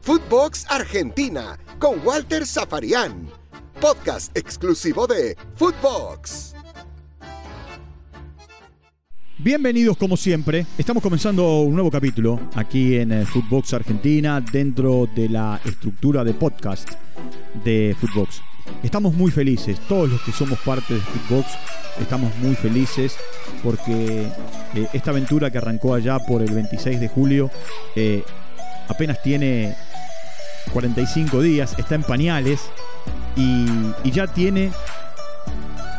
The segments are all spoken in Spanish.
Footbox Argentina con Walter Zafarian. Podcast exclusivo de Footbox. Bienvenidos como siempre. Estamos comenzando un nuevo capítulo aquí en eh, Footbox Argentina dentro de la estructura de podcast de Footbox. Estamos muy felices, todos los que somos parte de Footbox estamos muy felices porque eh, esta aventura que arrancó allá por el 26 de julio eh, apenas tiene 45 días, está en pañales y, ya tiene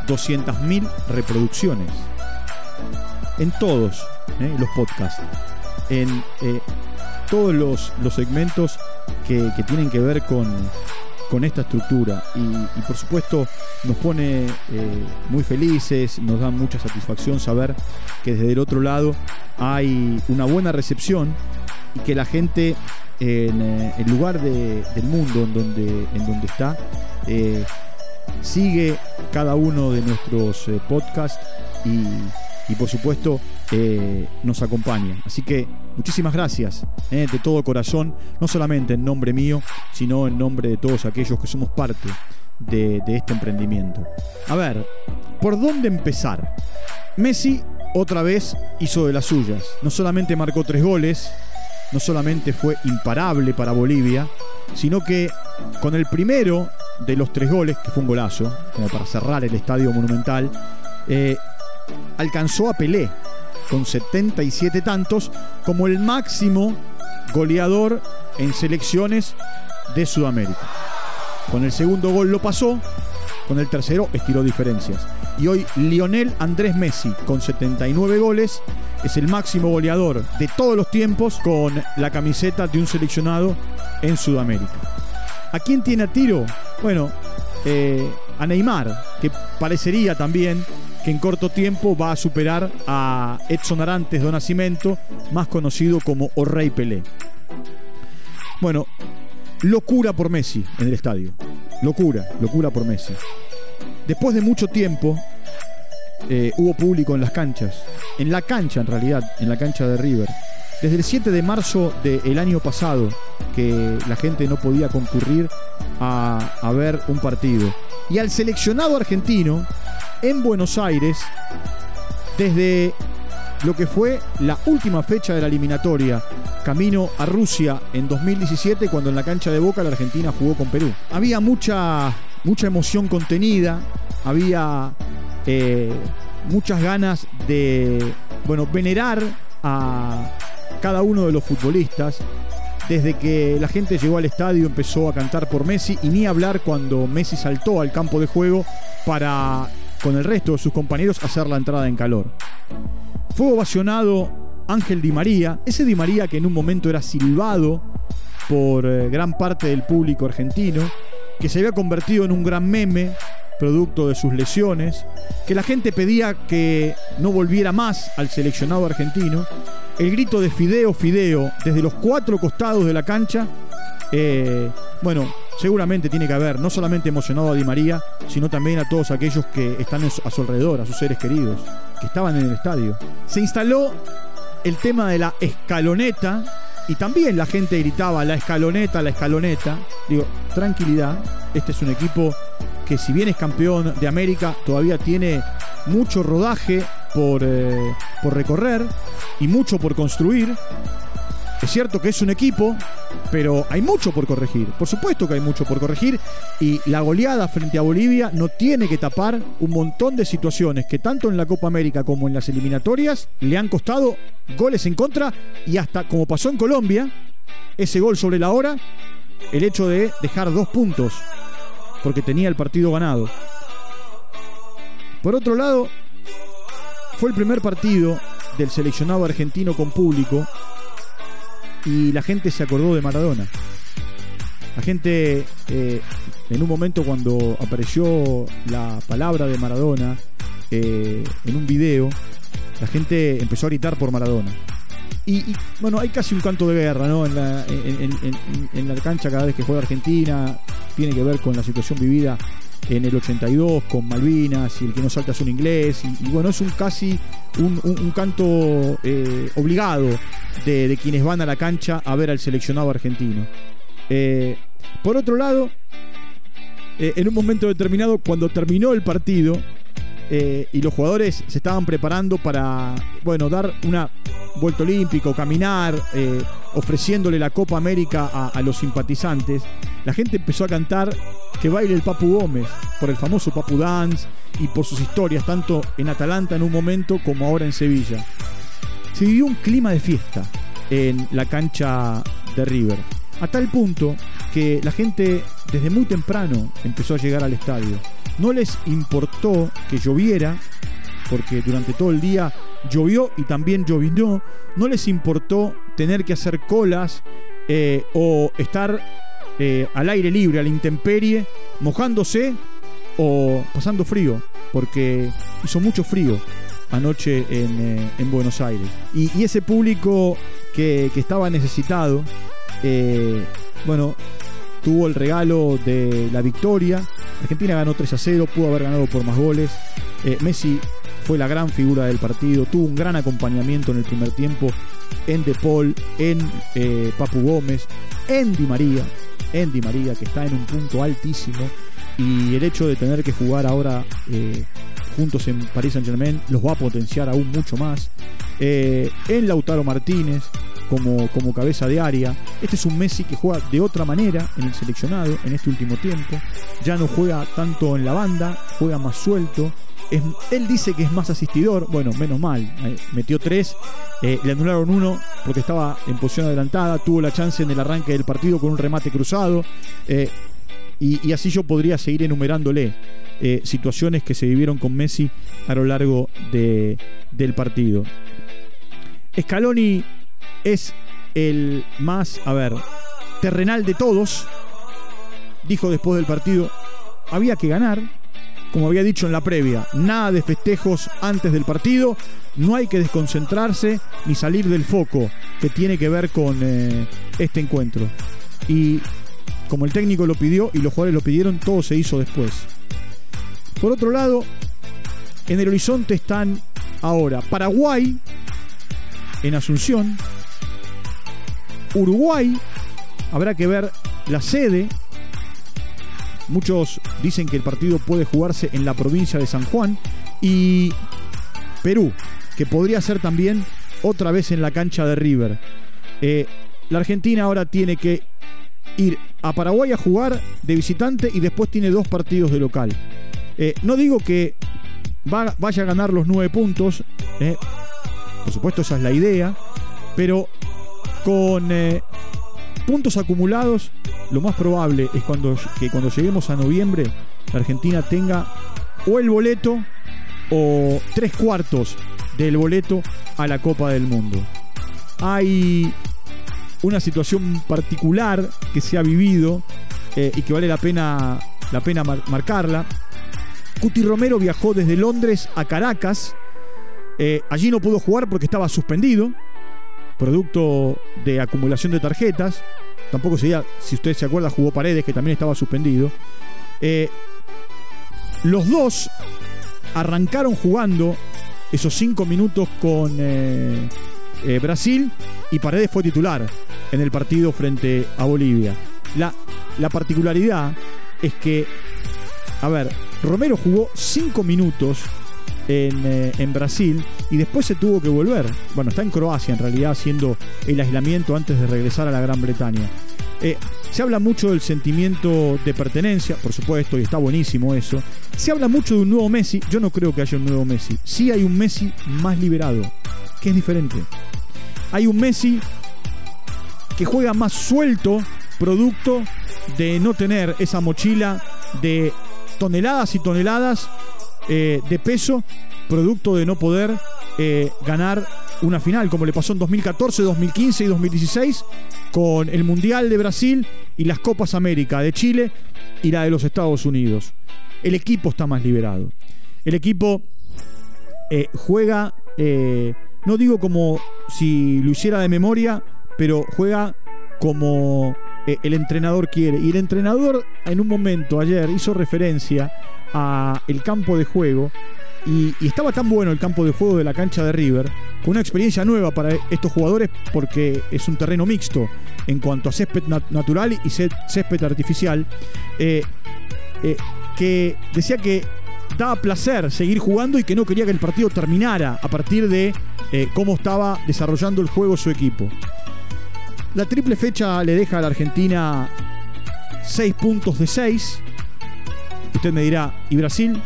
200.000 reproducciones en todos eh, los podcasts, en todos los, segmentos que tienen que ver con, con esta estructura y, por supuesto nos pone eh, muy felices, nos da mucha satisfacción saber que desde el otro lado hay una buena recepción y que la gente en eh, el lugar de- del mundo en donde, en donde está eh, sigue cada uno de nuestros podcasts y, y por supuesto nos acompaña. Así que muchísimas gracias eh, de todo corazón, no solamente en nombre mío, sino en nombre de todos aquellos que somos parte de, este emprendimiento. A ver, ¿por dónde empezar? Messi otra vez hizo de las suyas. No solamente marcó tres goles, no solamente fue imparable para Bolivia, sino que con el primero de los tres goles, que fue un golazo, como para cerrar el estadio monumental, eh, alcanzó a Pelé con 77 tantos como el máximo goleador en selecciones de Sudamérica. Con el segundo gol lo pasó, con el tercero estiró diferencias. Y hoy Lionel Andrés Messi, con 79 goles, es el máximo goleador de todos los tiempos con la camiseta de un seleccionado en Sudamérica. ¿A quién tiene a tiro? Bueno, eh, a Neymar, que parecería también que en corto tiempo va a superar a Edson Arantes do Nascimento, más conocido como O Rey Pelé. Bueno, locura por Messi en el estadio. Locura, locura por Messi. Después de mucho tiempo, eh, hubo público en las canchas. En la cancha, en realidad, en la cancha de River. Desde el 7 de marzo del año pasado, que la gente no podía concurrir a, a ver un partido. Y al seleccionado argentino en Buenos Aires, desde lo que fue la última fecha de la eliminatoria, camino a Rusia en 2017, cuando en la cancha de Boca la Argentina jugó con Perú. Había mucha, mucha emoción contenida, había eh, muchas ganas de, bueno, venerar a cada uno de los futbolistas. Desde que la gente llegó al estadio empezó a cantar por Messi y ni hablar cuando Messi saltó al campo de juego para, con el resto de sus compañeros, hacer la entrada en calor. Fue ovacionado Ángel Di María, ese Di María que en un momento era silbado por eh, gran parte del público argentino, que se había convertido en un gran meme producto de sus lesiones, que la gente pedía que no volviera más al seleccionado argentino, el grito de Fideo, Fideo desde los cuatro costados de la cancha, eh, bueno, seguramente tiene que haber no solamente emocionado a Di María, sino también a todos aquellos que están a su alrededor, a sus seres queridos, que estaban en el estadio. Se instaló el tema de la escaloneta y también la gente gritaba la escaloneta, la escaloneta. Digo, tranquilidad, este es un equipo que si bien es campeón de América, todavía tiene mucho rodaje por, eh, por recorrer y mucho por construir. Es cierto que es un equipo, pero hay mucho por corregir. Por supuesto que hay mucho por corregir y la goleada frente a Bolivia no tiene que tapar un montón de situaciones que tanto en la Copa América como en las eliminatorias le han costado goles en contra y hasta como pasó en Colombia, ese gol sobre la hora, el hecho de dejar dos puntos porque tenía el partido ganado. Por otro lado, fue el primer partido del seleccionado argentino con público y la gente se acordó de Maradona. La gente, eh, en un momento cuando apareció la palabra de Maradona eh, en un video, la gente empezó a gritar por Maradona. Y, y, bueno, hay casi un canto de guerra, ¿no? En la, en, en- en- en la cancha cada vez que juega Argentina, tiene que ver con la situación vivida en el 82 con Malvinas y el que no salta es un inglés. Y, bueno, es un casi un, canto eh, obligado de, quienes van a la cancha a ver al seleccionado argentino. Eh, por otro lado, eh, en un momento determinado, cuando terminó el partido, y los jugadores se estaban preparando para, bueno, dar una vuelta olímpica, caminar, ofreciéndole la Copa América a, los simpatizantes, la gente empezó a cantar que baile el Papu Gómez por el famoso Papu Dance y por sus historias, tanto en Atalanta en un momento como ahora en Sevilla. Se vivió un clima de fiesta en la cancha de River, a tal punto que la gente desde muy temprano empezó a llegar al estadio. No les importó que lloviera, porque durante todo el día llovió y también llovinó. No les importó tener que hacer colas eh, o estar eh, al aire libre, a la intemperie, mojándose o pasando frío, porque hizo mucho frío anoche en, eh, Buenos Aires. Y, ese público que, estaba necesitado, bueno, tuvo el regalo de la victoria. Argentina ganó 3 a 0, pudo haber ganado por más goles. Messi fue la gran figura del partido, tuvo un gran acompañamiento en el primer tiempo en De Paul, en Papu Gómez, en Di María. Andy María, que está en un punto altísimo, y el hecho de tener que jugar ahora eh, juntos en París Saint Germain los va a potenciar aún mucho más. Eh, en Lautaro Martínez como, como cabeza de área. Este es un Messi que juega de otra manera en el seleccionado en este último tiempo. Ya no juega tanto en la banda, juega más suelto, él dice que es más asistidor. Bueno, menos mal. Eh, metió tres. Eh, le anularon uno porque estaba en posición adelantada. Tuvo la chance en el arranque del partido con un remate cruzado. Eh, y, así yo podría seguir enumerándole situaciones que se vivieron con Messi a lo largo del partido. Scaloni es el más, a ver, terrenal de todos. Dijo después del partido, había que ganar como había dicho en la previa, nada de festejos antes del partido, no hay que desconcentrarse ni salir del foco que tiene que ver con eh, este encuentro. Y como el técnico lo pidió y los jugadores lo pidieron, todo se hizo después. Por otro lado, en el horizonte están ahora Paraguay, en Asunción, Uruguay, habrá que ver la sede Muchos dicen que el partido puede jugarse en la provincia de San Juan y Perú, que podría ser también otra vez en la cancha de River. Eh, la Argentina ahora tiene que ir a Paraguay a jugar de visitante y después tiene dos partidos de local. Eh, no digo que vaya a ganar los nueve puntos, eh, por supuesto esa es la idea, pero con puntos acumulados, lo más probable es que cuando lleguemos a noviembre, la Argentina tenga o el boleto o tres cuartos del boleto a la Copa del Mundo. Hay una situación particular que se ha vivido eh, y que vale la pena, la pena marcarla. Cuti Romero viajó desde Londres a Caracas. Eh, allí no pudo jugar porque estaba suspendido producto de acumulación de tarjetas. Tampoco sería, si usted se acuerda, jugó Paredes, que también estaba suspendido. Eh, los dos arrancaron jugando esos cinco minutos con eh, eh, Brasil y Paredes fue titular en el partido frente a Bolivia. La, la particularidad es que, a ver, Romero jugó cinco minutos eh, en, Brasil y después se tuvo que volver. Bueno, está en Croacia en realidad haciendo el aislamiento antes de regresar a la Gran Bretaña. Eh, se habla mucho del sentimiento de pertenencia, por supuesto, y está buenísimo eso. Se habla mucho de un nuevo Messi. Yo no creo que haya un nuevo Messi. Sí hay un Messi más liberado, que es diferente. Hay un Messi que juega más suelto, producto de no tener esa mochila de toneladas y toneladas eh, de peso, producto de no poder eh, ganar una final, como le pasó en 2014, 2015 y 2016, con el Mundial de Brasil y las Copas América de Chile y la de los Estados Unidos. El equipo está más liberado. El equipo eh, juega, no digo como si lo hiciera de memoria, pero juega como eh, el entrenador quiere. Y el entrenador en un momento ayer hizo referencia a el campo de juego y, estaba tan bueno el campo de juego de la cancha de River, con una experiencia nueva para estos jugadores porque es un terreno mixto en cuanto a césped natural y césped artificial, eh, eh, que decía que daba placer seguir jugando y que no quería que el partido terminara a partir de cómo estaba desarrollando el juego su equipo. La triple fecha le deja a la Argentina 6 puntos de 6. Usted me dirá, ¿y Brasil?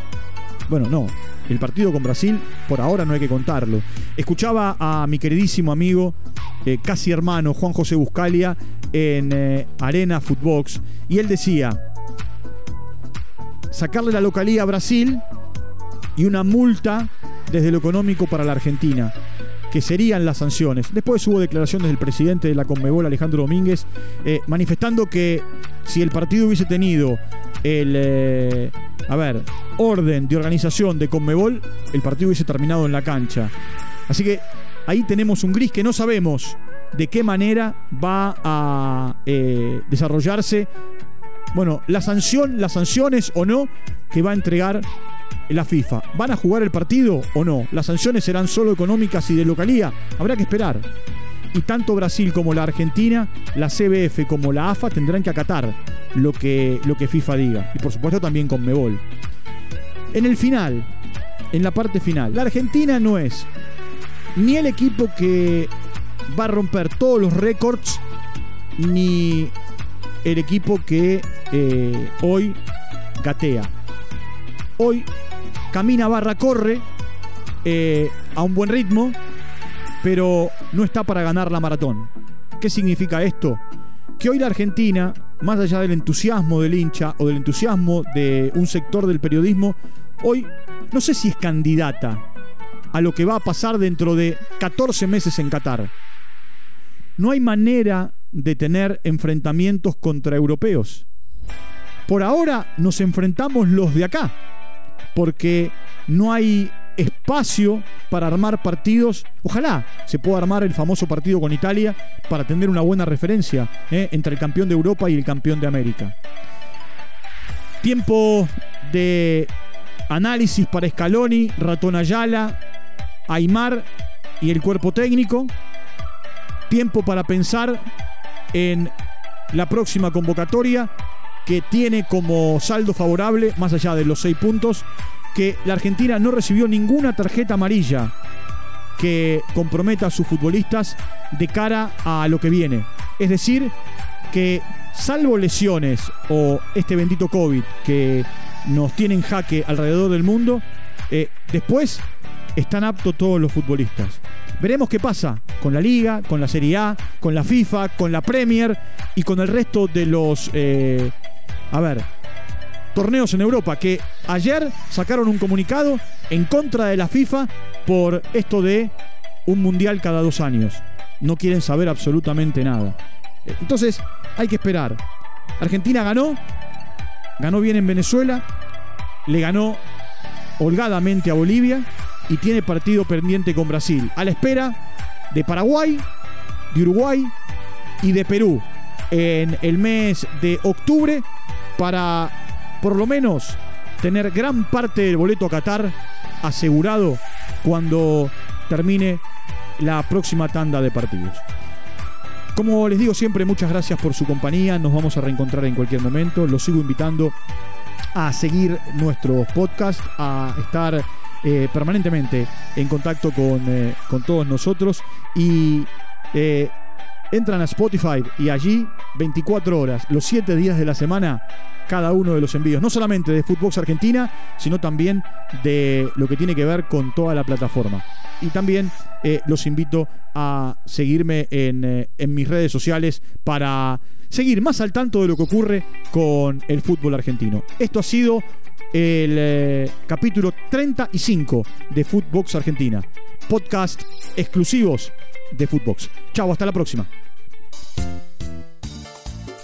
Bueno, no, el partido con Brasil, por ahora no hay que contarlo. Escuchaba a mi queridísimo amigo, eh, casi hermano, Juan José Buscalia, en eh, Arena Footbox, y él decía, sacarle la localía a Brasil y una multa desde lo económico para la Argentina que serían las sanciones. Después hubo declaraciones del presidente de la Conmebol, Alejandro Domínguez, eh, manifestando que si el partido hubiese tenido el, a ver, orden de organización de Conmebol, el partido hubiese terminado en la cancha. Así que ahí tenemos un gris que no sabemos de qué manera va a eh, desarrollarse, bueno, la sanción, las sanciones o no que va a entregar la FIFA. ¿Van a jugar el partido o no? ¿Las sanciones serán solo económicas y de localía? Habrá que esperar. Y tanto Brasil como la Argentina, la CBF como la AFA tendrán que acatar lo que, lo que FIFA diga. Y por supuesto también con Mebol. En el final, en la parte final, la Argentina no es ni el equipo que va a romper todos los récords, ni el equipo que eh, hoy gatea. Hoy camina barra corre eh, a un buen ritmo, pero no está para ganar la maratón. ¿Qué significa esto? Que hoy la Argentina más allá del entusiasmo del hincha o del entusiasmo de un sector del periodismo, hoy no sé si es candidata a lo que va a pasar dentro de 14 meses en Qatar. No hay manera de tener enfrentamientos contra europeos. Por ahora nos enfrentamos los de acá, porque no hay espacio para armar partidos. Ojalá se pueda armar el famoso partido con Italia para tener una buena referencia eh, entre el campeón de Europa y el campeón de América. Tiempo de análisis para Scaloni, Ratón Ayala, Aymar y el cuerpo técnico. Tiempo para pensar en la próxima convocatoria que tiene como saldo favorable, más allá de los seis puntos, que la Argentina no recibió ninguna tarjeta amarilla que comprometa a sus futbolistas de cara a lo que viene. Es decir, que salvo lesiones o este bendito COVID que nos tiene en jaque alrededor del mundo, eh, después están aptos todos los futbolistas. Veremos qué pasa con la Liga, con la Serie A, con la FIFA, con la Premier y con el resto de los... Eh, a ver, torneos en Europa, que ayer sacaron un comunicado en contra de la FIFA por esto de un mundial cada dos años. No quieren saber absolutamente nada. Entonces, hay que esperar. Argentina ganó, ganó bien en Venezuela, le ganó holgadamente a Bolivia y tiene partido pendiente con Brasil. A la espera de Paraguay, de Uruguay y de Perú en el mes de octubre para por lo menos tener gran parte del boleto a Qatar asegurado cuando termine la próxima tanda de partidos. Como les digo siempre, muchas gracias por su compañía. Nos vamos a reencontrar en cualquier momento. Los sigo invitando a seguir nuestros podcasts, a estar eh, permanentemente en contacto con, eh, con todos nosotros y eh, entran a Spotify y allí 24 horas, los 7 días de la semana, cada uno de los envíos, no solamente de Footbox Argentina, sino también de lo que tiene que ver con toda la plataforma. Y también eh, los invito a seguirme en, eh, en, mis redes sociales para seguir más al tanto de lo que ocurre con el fútbol argentino. Esto ha sido el eh, capítulo 35 de Footbox Argentina. Podcast exclusivos de Footbox. Chao, hasta la próxima.